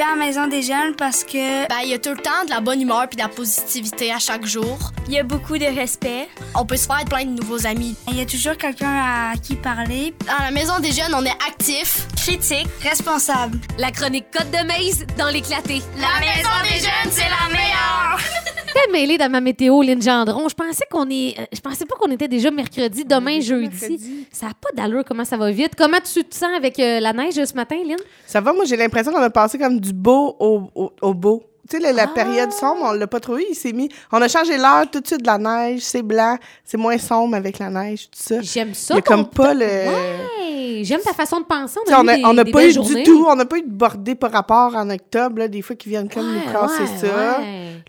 vais à la maison des jeunes parce que Ben, il y a tout le temps de la bonne humeur puis de la positivité à chaque jour. il y a beaucoup de respect. On peut se faire plein de nouveaux amis. Il y a toujours quelqu'un à qui parler. À la maison des jeunes, on est actif. Critique, responsable. La chronique Côte de Maze dans l'éclaté. La maison des jeunes, c'est la meilleure! T'es mêlée dans ma météo, Lynn Gendron. Je pensais qu'on est. euh, Je pensais pas qu'on était déjà mercredi, demain déjà jeudi. mercredi. Ça n'a pas d'allure comment ça va vite. Comment tu te sens avec euh, la neige ce matin, Lynn? Ça va, moi, j'ai l'impression qu'on a passé comme du beau au, au, au beau. Tu sais, la, la Ah! période sombre, on l'a pas trouvé. Il s'est mis. On a changé l'heure tout de suite de la neige. C'est blanc. C'est moins sombre avec la neige, tout ça. J'aime ça. A comme pas le. Ouais, j'aime ta façon de penser. On on a, on n'a pas eu journées. du tout, on n'a pas eu de bordée par rapport en octobre, là, des fois qui viennent comme nous Ouais, casser ouais, ça.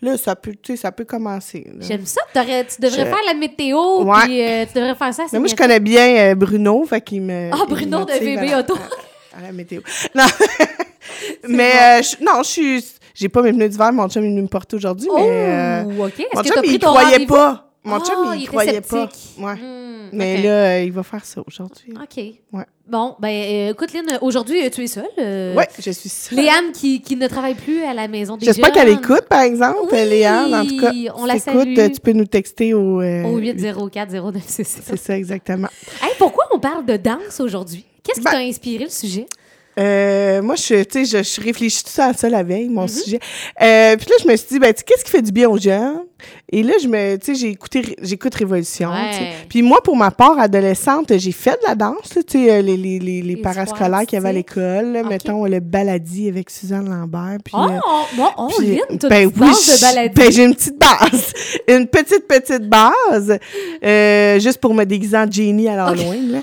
Là, ça peut, tu sais, ça peut commencer. J'aime ça. T'aurais- tu devrais Je- faire la météo, puis euh, tu devrais faire ça. Mais moi, je connais bien euh, Bruno, fait qu'il me. Ah, il Bruno de VB à- Auto. À, à la météo. Non. mais, euh, je- non, je suis. J'ai pas mes pneus d'hiver, mon chum est venu me porter aujourd'hui, Oh, mais. euh, OK. Est-ce mon que chum, il croyait pas. Mon chum, Ah, il, croyait pas. Ouais. Mais là, euh, il va faire ça aujourd'hui. OK. Ouais. Bon, ben, euh, écoute, Lynn, aujourd'hui, euh, tu es seule. euh, Ouais, je suis seule. Léane qui, qui ne travaille plus à la maison des J'espère qu'elle écoute, par exemple, Oui, Léane. En tout cas, on la salue. euh, tu peux nous texter au. euh, Au 804 0967. C'est ça, exactement. Hey, pourquoi on parle de danse aujourd'hui? Qu'est-ce qui Ben- t'a inspiré le sujet? Euh, moi, je, tu sais, je, je réfléchis tout ça à ça la veille, mon Mm-hmm. sujet. Euh, puis là, je me suis dit, ben, qu'est-ce qui fait du bien aux jeunes? Et là, je me, tu sais, j'ai écouté, j'écoute Révolution. Ouais. Puis moi, pour ma part, adolescente, j'ai fait de la danse, tu sais, euh, les, les, les, les parascolaires qu'il y avait à l'école, mettons, le baladi avec Suzanne Lambert. Puis, Oh, euh, oh, puis, t'as ben oui, de baladi. ben, j'ai une petite base. une petite, petite base. euh, juste pour me déguiser en Jenny à l'Halloween, là.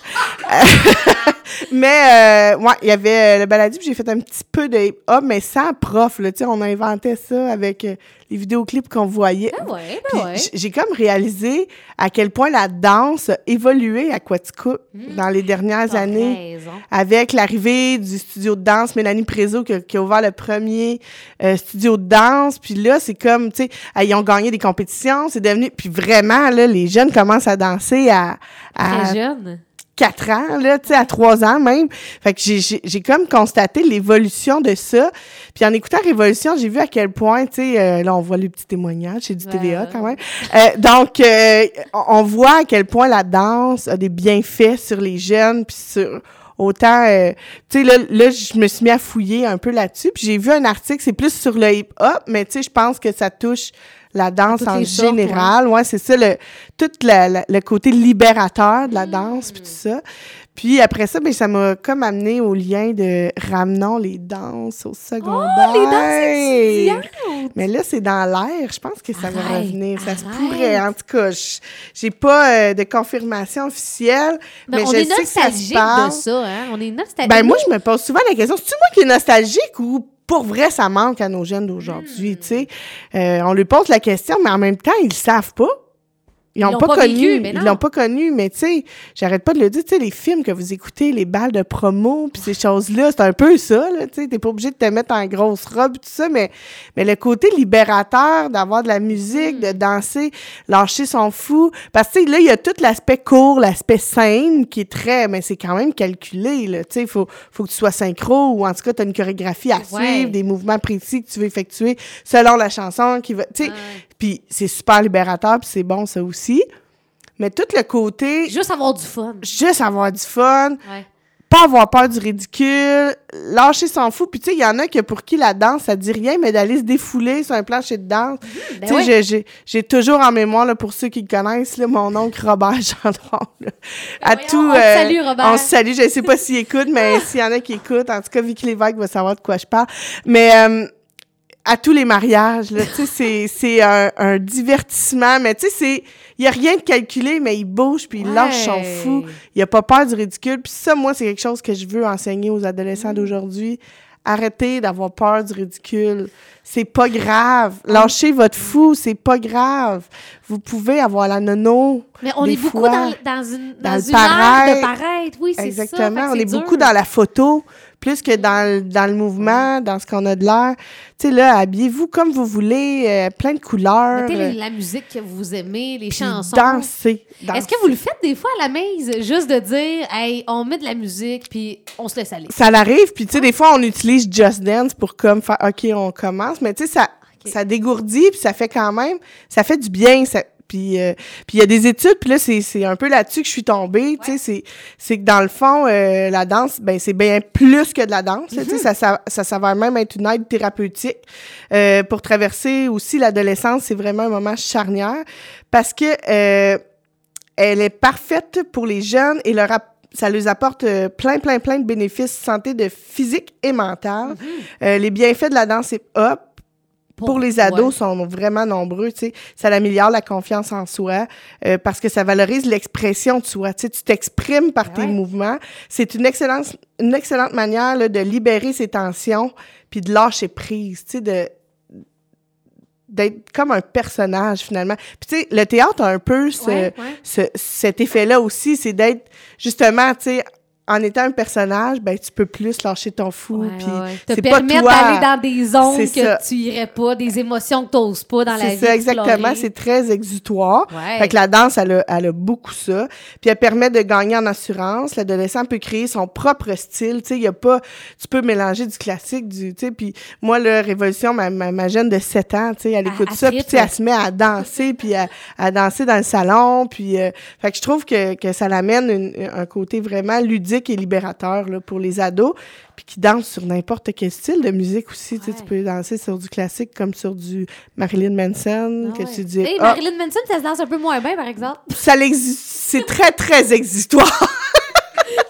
mais, euh, ouais, il y avait euh, le baladi, puis j'ai fait un petit peu de hip-hop, mais sans prof, là. Tu sais, on a inventé ça avec euh, les vidéoclips qu'on voyait. Ah ouais, ben ouais. j'ai comme réalisé à quel point la danse a évolué à Quaticook dans les dernières années raison. avec l'arrivée du studio de danse Mélanie Prézo qui, a- qui a ouvert le premier euh, studio de danse puis là c'est comme tu sais ils ont gagné des compétitions c'est devenu puis vraiment là les jeunes commencent à danser à, à Très jeune. 4 ans là tu sais à 3 ans même. Fait que j'ai- comme constaté l'évolution de ça. Puis en écoutant Révolution j'ai vu à quel point tu sais euh, là on voit les petits témoignages c'est du Ouais, TVA quand même. Euh, donc euh, on on voit à quel point la danse a des bienfaits sur les jeunes puis sur autant euh, tu sais là, là je me suis mis à fouiller un peu là-dessus puis j'ai vu un article c'est plus sur le hip hop mais tu sais je pense que ça touche la danse en sortes, général. ouais, c'est ça le tout la- la- le côté libérateur de la danse puis tout ça puis après ça ben ça m'a comme amené au lien de ramenons les danses au secondaire Oh, les danses étudiantes! mais là c'est dans l'air je pense que ça va revenir ça se pourrait en tout cas je- j'ai pas euh, de confirmation officielle Ben, mais on je est sais que ça se nostalgique de ça, hein? On est nostalgique. Ben moi, je me pose souvent la question, c'est-tu moi qui est nostalgique ou pour vrai, ça manque à nos jeunes d'aujourd'hui, tu sais? Euh, on lui pose la question, mais en même temps, ils le savent pas. Ils l'ont pas, pas connu, vécu, ils l'ont pas connu, mais tu sais, j'arrête pas de le dire, tu sais, les films que vous écoutez, les balles de promo, puis ces choses-là, c'est un peu ça, là, tu sais, t'es pas obligé de te mettre en grosse robe, tout ça, mais, mais le côté libérateur d'avoir de la musique, Mm. de danser, lâcher son fou, parce que tu sais, là, il y a tout l'aspect court, l'aspect scène, qui est très, mais c'est quand même calculé, là, tu sais, il faut, faut que tu sois synchro, ou en tout cas, tu as une chorégraphie à Ouais. suivre, des mouvements précis que tu veux effectuer selon la chanson qui va, tu sais, puis c'est super libérateur, puis c'est bon, ça aussi. Mais tout le côté, Juste avoir du fun. juste avoir du fun, Ouais. pas avoir peur du ridicule, lâcher son fou. Puis tu sais, il y en a que pour qui la danse, ça dit rien, mais d'aller se défouler sur un plancher de danse. Ben tu sais, ouais. j'ai- toujours en mémoire, là, pour ceux qui le connaissent, là, mon oncle Robert Gendron. là. À tout, on te salue, Robert. On se salue. Je sais pas s'il écoute, mais s'il y en a qui écoutent, en tout cas, Vicky Lévesque va savoir de quoi je parle. Mais euh, à tous les mariages, là, c'est- c'est un, un divertissement, mais tu sais, c'est... Il y a rien de calculé, mais il bouge, puis il lâche son fou. Il a pas peur du ridicule. Puis ça, moi, c'est quelque chose que je veux enseigner aux adolescents d'aujourd'hui. Arrêtez d'avoir peur du ridicule. C'est pas grave. Lâchez votre fou, c'est pas grave. Vous pouvez avoir la nono. Mais on des est beaucoup dans, dans une, dans dans une ère de paraître. Oui, c'est ça. Exactement. On est dur. beaucoup dans la photo. Plus que dans, le- dans le mouvement, dans ce qu'on a de l'air. Tu sais, là, habillez-vous comme vous voulez, euh, plein de couleurs. Mettez euh, les- la musique que vous aimez, les chansons. danser. Est-ce que vous le faites des fois à la maison, juste de dire, hey, on met de la musique, puis on se laisse aller? Ça l'arrive, puis tu sais, des fois, on utilise Just Dance pour comme faire, OK, on commence, mais tu sais, ça, Ok. ça dégourdit, puis ça fait quand même, ça fait du bien, ça, puis euh, puis il y a des études, puis là, c'est c'est un peu là-dessus que je suis tombée, tu sais, c'est c'est que dans le fond, euh, la danse, ben c'est bien plus que de la danse, tu sais, ça, ça, ça s'avère même être une aide thérapeutique euh, pour traverser aussi l'adolescence, c'est vraiment un moment charnière, parce que euh, elle est parfaite pour les jeunes et leur ça leur apporte euh, plein, plein, plein de bénéfices santé de physique et mentale. Euh, les bienfaits de la danse hip-hop pour, les ados ouais. sont vraiment nombreux. Tu sais. Ça améliore la confiance en soi euh, parce que ça valorise l'expression de soi. Tu sais, tu t'exprimes par tes Ouais. mouvements. C'est une excellente, une excellente manière là, de libérer ses tensions puis de lâcher prise. Tu sais, de d'être comme un personnage finalement. Puis tu sais, le théâtre a un peu ce, Ouais, ouais. ce- cet effet-là aussi, c'est d'être justement, tu sais, en étant un personnage, ben tu peux plus lâcher ton fou, puis ouais. Te permettre d'aller dans des zones que ça. tu irais pas, des émotions que tu n'oses pas dans la vie. C'est ça, exactement. C'est très exutoire. Ouais. Fait que la danse, elle a, elle a beaucoup ça. Puis elle permet de gagner en assurance. L'adolescent peut créer son propre style. Tu sais, il y a pas... Tu peux mélanger du classique, du... Tu sais, puis moi, là, Révolution, ma, ma, ma jeune de 7 ans, tu sais, elle Elle- écoute elle ça, puis elle se met à danser, puis à, à danser dans le salon. Puis... euh, fait que je trouve que, que ça l'amène un côté vraiment ludique et libérateur, là, pour les ados. Puis qui dansent sur n'importe quel style de musique aussi. Tu sais, Ouais. tu peux danser sur du classique comme sur du Marilyn Manson, Ah que ouais. tu dis... Hey, Ah, Marilyn Manson, ça se danse un peu moins bien, par exemple. ça l'existe. C'est très, très existtoire.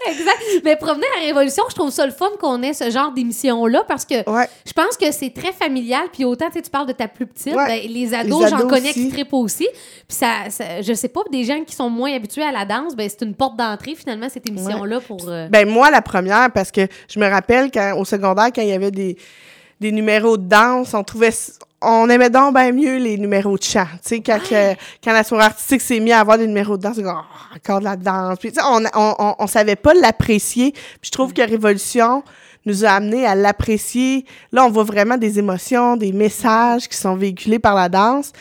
exact. Mais provenir à Révolution, je trouve ça le fun qu'on ait ce genre d'émission-là parce que Ouais. je pense que c'est très familial. Puis autant, tu parles de ta plus petite, Ouais. ben, les ados, j'en connais qui trippent aussi. Puis ça, ça- je sais pas, des gens qui sont moins habitués à la danse, ben, c'est une porte d'entrée finalement, cette émission-là pour. euh, Ben, moi, la première, parce que je me rappelle quand, au secondaire, quand il y avait des, des numéros de danse, on trouvait, on aimait donc bien mieux les numéros de chant. Tu sais, quand, que- quand la soirée artistique s'est mise à avoir des numéros de danse, Oh, encore de la danse. Puis, tu sais, on, on, on, on savait pas l'apprécier. Puis je trouve que Révolution nous a amené à l'apprécier. Là, on voit vraiment des émotions, des messages qui sont véhiculés par la danse.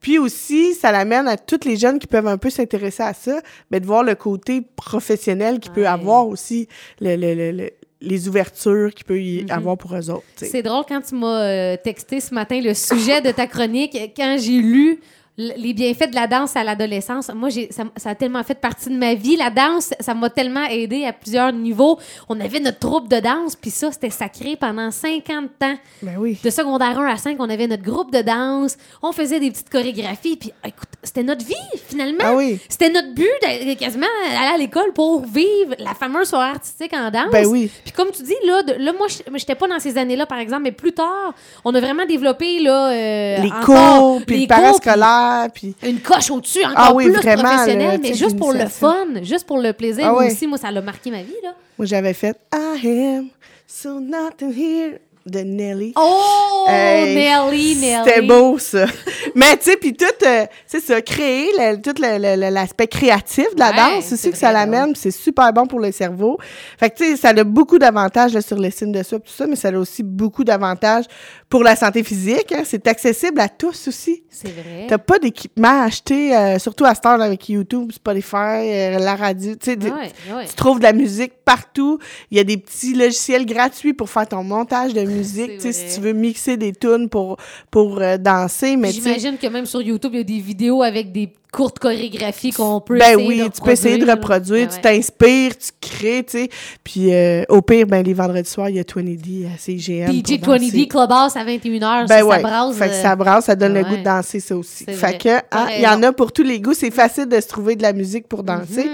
Puis aussi, ça l'amène à toutes les jeunes qui peuvent un peu s'intéresser à ça, mais de voir le côté professionnel qu'il peut avoir aussi, le, le- le- le- les ouvertures qu'il peut y Mhm. avoir pour eux autres. C'est drôle quand tu m'as euh, texté ce matin le sujet de ta chronique. Quand j'ai lu les bienfaits de la danse à l'adolescence, moi, j'ai, ça, ça a tellement fait partie de ma vie. La danse, ça m'a tellement aidé à plusieurs niveaux. On avait notre troupe de danse, puis ça, c'était sacré pendant 50 ans. Ben oui. De secondaire 1 à 5, on avait notre groupe de danse. On faisait des petites chorégraphies, puis écoute, c'était notre vie, finalement. Ah oui. C'était notre but, de, quasiment, aller à l'école pour vivre la fameuse soirée artistique en danse. Ben oui. Puis comme tu dis, là, de- là moi, je j'étais pas dans ces années-là, par exemple, mais plus tard, on a vraiment développé là, euh, Les encore cours, puis les le parascolaire, puis une coche au-dessus, encore Ah oui, plus vraiment, professionnelle, mais juste pour le fun, juste pour le plaisir. Ah moi aussi, moi, ça l'a marqué ma vie, là. Moi, j'avais fait « I am so nothing here » de Nelly. Oh, Nelly, Nelly. C'était beau, ça. Mais, tu sais, puis tout, euh, c'est ça, créer le- tout l'aspect créatif de la Ouais, danse c'est aussi que ça l'amène, c'est super bon pour le cerveau. Fait que, tu sais, ça a beaucoup d'avantages sur l'estime de soi, tout ça, mais ça a aussi beaucoup d'avantages pour la santé physique. hein. C'est accessible à tous aussi. C'est vrai. T'as pas d'équipement à acheter, euh, surtout à cette heure avec YouTube, Spotify, euh, la radio. Tu sais, des- Ouais, ouais. tu trouves de la musique partout. Il y a des petits logiciels gratuits pour faire ton montage de musique. Tu sais, si tu veux mixer des tunes pour, pour euh, danser, mais J'imagine que même sur YouTube, il y a des vidéos avec des courtes chorégraphies qu'on peut ben essayer oui, de tu peux essayer de reproduire, là. tu ouais. t'inspires, tu crées, tu sais. Puis euh, au pire, ben les vendredis soirs, il y a 20D à CGM. DJ pour danser. 20D Clubhouse à 21h, Ben ça, ouais. ça brasse. Fait que euh, ça brasse, ça donne le ouais. goût de danser, ça aussi. Fait vrai. que, hein, il y en a pour tous les goûts. C'est facile de se trouver de la musique pour danser. Mhm.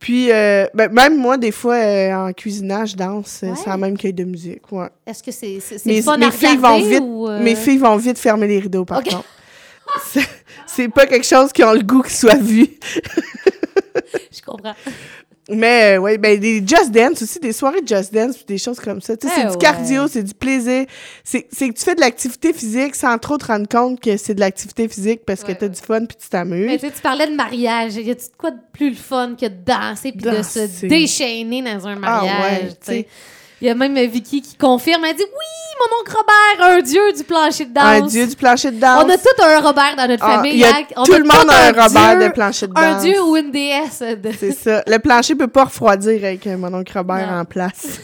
Puis, euh, ben, même moi, des fois, euh, en cuisinant, je danse euh, Ouais. sans même ait de musique. Ouais. Est-ce que c'est c'est- c'est Mes, mes filles vont regarder vite, ou, euh, mes filles vont vite fermer les rideaux, par Ok. contre. C'est- C'est pas quelque chose qui ont le goût qu'il soit vu. Je comprends. Mais ouais, ben des Just Dance aussi, des soirées de Just Dance, puis des choses comme ça. Tu sais, Eh c'est du cardio, c'est du plaisir. C'est que tu fais de l'activité physique sans trop te rendre compte que c'est de l'activité physique parce que t'as ouais. du fun puis tu Mais t'amuses. tu sais, tu parlais de mariage. Y a-tu de quoi de plus le fun que de danser puis de se déchaîner dans un mariage? Ah ouais, tu sais? Il y a même Vicky qui confirme. Elle dit Oui, mon oncle Robert, un dieu du plancher de danse. Un dieu du plancher de danse. On a tout un Robert dans notre Ah, famille. il y a- hein. On tout le monde a un Robert dieu, de plancher de danse. Un dieu ou une déesse. de- C'est ça. Le plancher peut pas refroidir avec euh, mon oncle Robert Non. en place.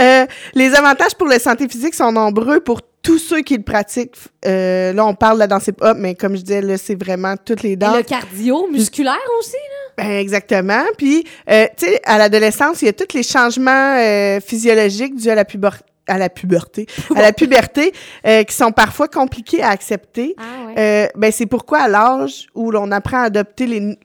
Euh, les avantages pour la santé physique sont nombreux pour tous ceux qui le pratiquent. Euh, là, on parle de la danse hip-hop, mais comme je disais, là, c'est vraiment toutes les Et danses. le cardio musculaire aussi. Ben, exactement. Puis, euh, tu sais, à l'adolescence, il y a tous les changements euh, physiologiques dus à la puberté à la puberté, à la puberté, euh, qui sont parfois compliqués à accepter. Ah ouais. Euh, ben, c'est pourquoi à l'âge où l'on apprend à adopter les,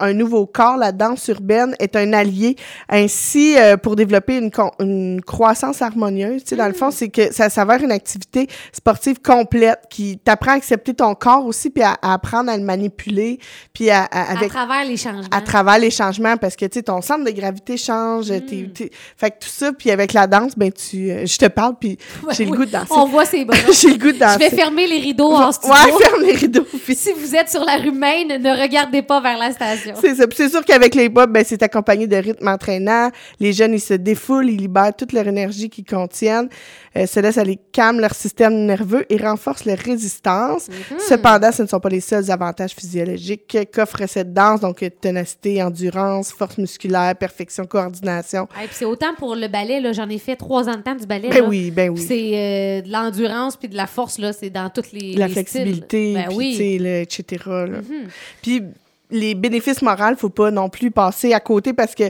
un nouveau corps, la danse urbaine est un allié. Ainsi, euh, pour développer une, une croissance harmonieuse, tu sais, dans le fond, c'est que ça s'avère une activité sportive complète qui t'apprend à accepter ton corps aussi, puis à, à apprendre à le manipuler, puis à, à- à avec travers les changements. à travers les changements parce que tu sais ton centre de gravité change Mm. t'es- t'es- fait que tout ça puis avec la danse ben tu euh, je te parle puis Ouais, j'ai le oui. goût de danser On voit ses bras. j'ai le goût de Je danser vais fermer les rideaux en studio. ouais ferme les rideaux puis Si vous êtes sur la rue Maine, ne regardez pas vers la station. C'est ça. Puis c'est sûr qu'avec les pop, ben, c'est accompagné de rythmes entraînants. Les jeunes, ils se défoulent, ils libèrent toute leur énergie qu'ils contiennent. Euh, cela, ça les calme leur système nerveux et renforce leur résistance. Mhm. Cependant, ce ne sont pas les seuls avantages physiologiques qu'offre cette danse. Donc, ténacité, endurance, force musculaire, perfection, coordination. Et puis c'est autant pour le ballet, là, j'en ai fait trois ans de temps du ballet. Ben là. oui, ben Puis oui. C'est euh, de l'endurance puis de la force, là, c'est dans toutes les. la les flexibilité. Ben oui. le etc. là. Mhm. Puis les bénéfices moraux, faut pas non plus passer à côté parce que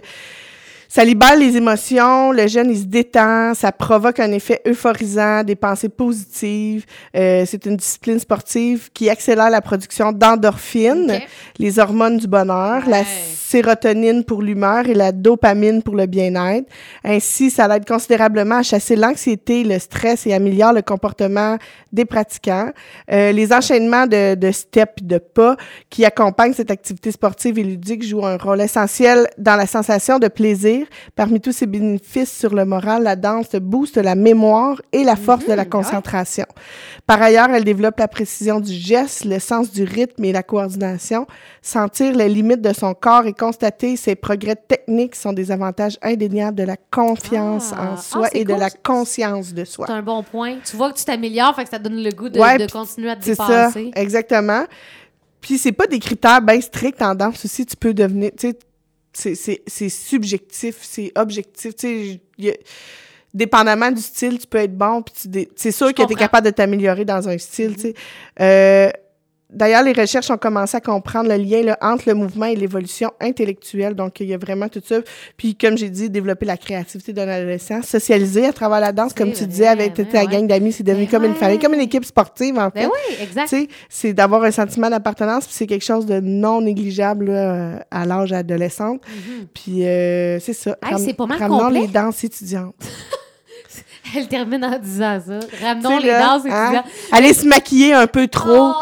ça libère les émotions, le jeune il se détend, ça provoque un effet euphorisant, des pensées positives. Euh, c'est une discipline sportive qui accélère la production d'endorphines, les hormones du bonheur, la sérotonine pour l'humeur et la dopamine pour le bien-être. Ainsi, ça aide considérablement à chasser l'anxiété, le stress et améliore le comportement des pratiquants. Euh, les enchaînements de, de steps et de pas qui accompagnent cette activité sportive et ludique jouent un rôle essentiel dans la sensation de plaisir. Parmi tous ces bénéfices sur le moral, la danse booste la mémoire et la force de la concentration. Par ailleurs, elle développe la précision du geste, le sens du rythme et la coordination. Sentir les limites de son corps et constater ses progrès techniques sont des avantages indéniables de la confiance Ah. en Ah, soi c'est et de la conscience de soi. C'est un bon point. Tu vois que tu t'améliores, fait que ça donne le goût de, Ouais, de puis continuer à te C'est ça, dépasser. exactement. Puis c'est pas des critères bien stricts en danse aussi. Tu peux devenir, tu sais, c'est- c'est c'est subjectif, c'est objectif. Tu sais, dépendamment du style, tu peux être bon. Puis tu dé- c'est sûr que tu es capable de t'améliorer dans un style. tu sais. Euh, D'ailleurs, les recherches ont commencé à comprendre le lien là, entre le mouvement et l'évolution intellectuelle. Donc, il y a vraiment tout ça. Puis, comme j'ai dit, développer la créativité d'un adolescent, socialiser à travers la danse, comme tu disais, avec toute ta ouais. gang d'amis, c'est devenu Ben comme une famille, comme une équipe sportive, en fait. Ben oui, exact. C'est d'avoir un sentiment d'appartenance, puis c'est quelque chose de non négligeable là, à l'âge adolescente. Mhm. Puis euh, c'est ça. Hey, c'est pas mal Ramenons les danses étudiantes. Elle termine en disant ça. Ramenons les là, danses hein, étudiantes. Aller se maquiller un peu trop, Oh,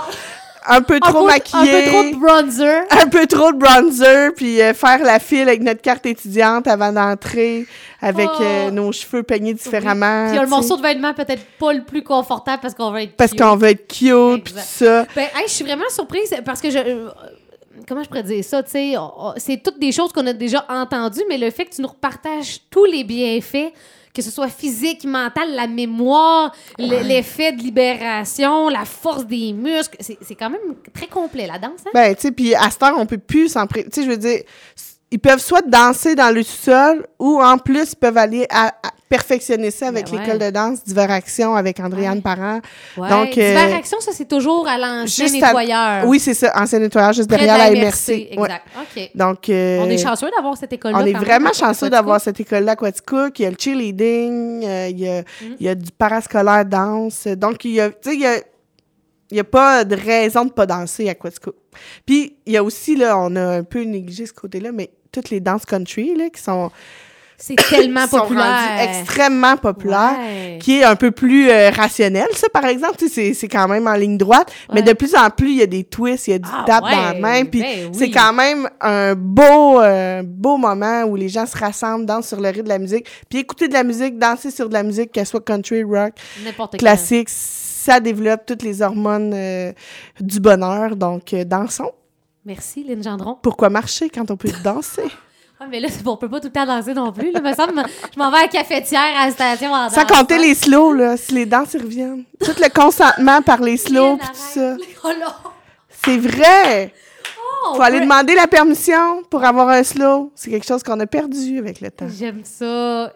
un peu trop peu- maquillé. Un peu trop de bronzer. un peu trop de bronzer, puis euh, faire la file avec notre carte étudiante avant d'entrer, avec Oh. euh, nos cheveux peignés différemment. Puis sais, morceau de vêtement peut-être pas le plus confortable parce qu'on va être Parce cute. qu'on veut être cute, puis tout ça. Ben, hey, je suis vraiment surprise parce que je. euh, comment je pourrais dire ça, tu sais? C'est toutes des choses qu'on a déjà entendues, mais le fait que tu nous repartages tous les bienfaits, que ce soit physique, mental, la mémoire, le- l'effet de libération, la force des muscles, c'est quand même très complet, la danse, hein? Ben, tu sais, puis à cette heure, on peut plus s'en. Tu sais, je veux dire, ils peuvent soit danser dans le sous-sol ou en plus, ils peuvent aller à, à perfectionner ça avec Ben ouais. l'école de danse Diveraction avec Andréane Ouais. Parent. Ouais. donc, euh, ça, c'est toujours à l'ancien à- nettoyeur. Oui, c'est ça, ancien nettoyeur juste Près de derrière la, la MRC. Exact. OK. Donc, euh, On est chanceux d'avoir cette école-là. On est vraiment chanceux d'avoir cette école-là à Quaticook. Il y a le cheerleading, euh, il, y a, Mm. il y a du parascolaire danse. Donc, il y a, tu sais, il y a, il y a pas de raison de pas danser à Quaticook. Puis, il y a aussi, là, on a un peu négligé ce côté-là, mais toutes les danses country, là, qui sont, C'est tellement sont populaire. extrêmement populaires. Ouais. qui est un peu plus euh, rationnel, ça, par exemple. Tu sais, c'est- c'est quand même en ligne droite. Mais de plus en plus, il y a des twists, il y a du Ah tap ouais, dans la main. Puis ben c'est quand même un beau, euh, beau moment où les gens se rassemblent, dansent sur le rythme de la musique. Puis écouter de la musique, danser sur de la musique, qu'elle soit country, rock, classique, ça développe toutes les hormones euh, du bonheur. Donc, euh, dansons. Merci, Lynn Gendron. Pourquoi marcher quand on peut danser? Ah, mais là, on peut pas tout le temps danser non plus. Là. Me semble, je m'en vais à la cafetière à la station en Sans compter les slows, là, si les danses reviennent. Tout le consentement par les slows, pis tout ça. Oh! C'est vrai! Oh, Faut aller demander la permission pour avoir un slow. C'est quelque chose qu'on a perdu avec le temps. J'aime ça.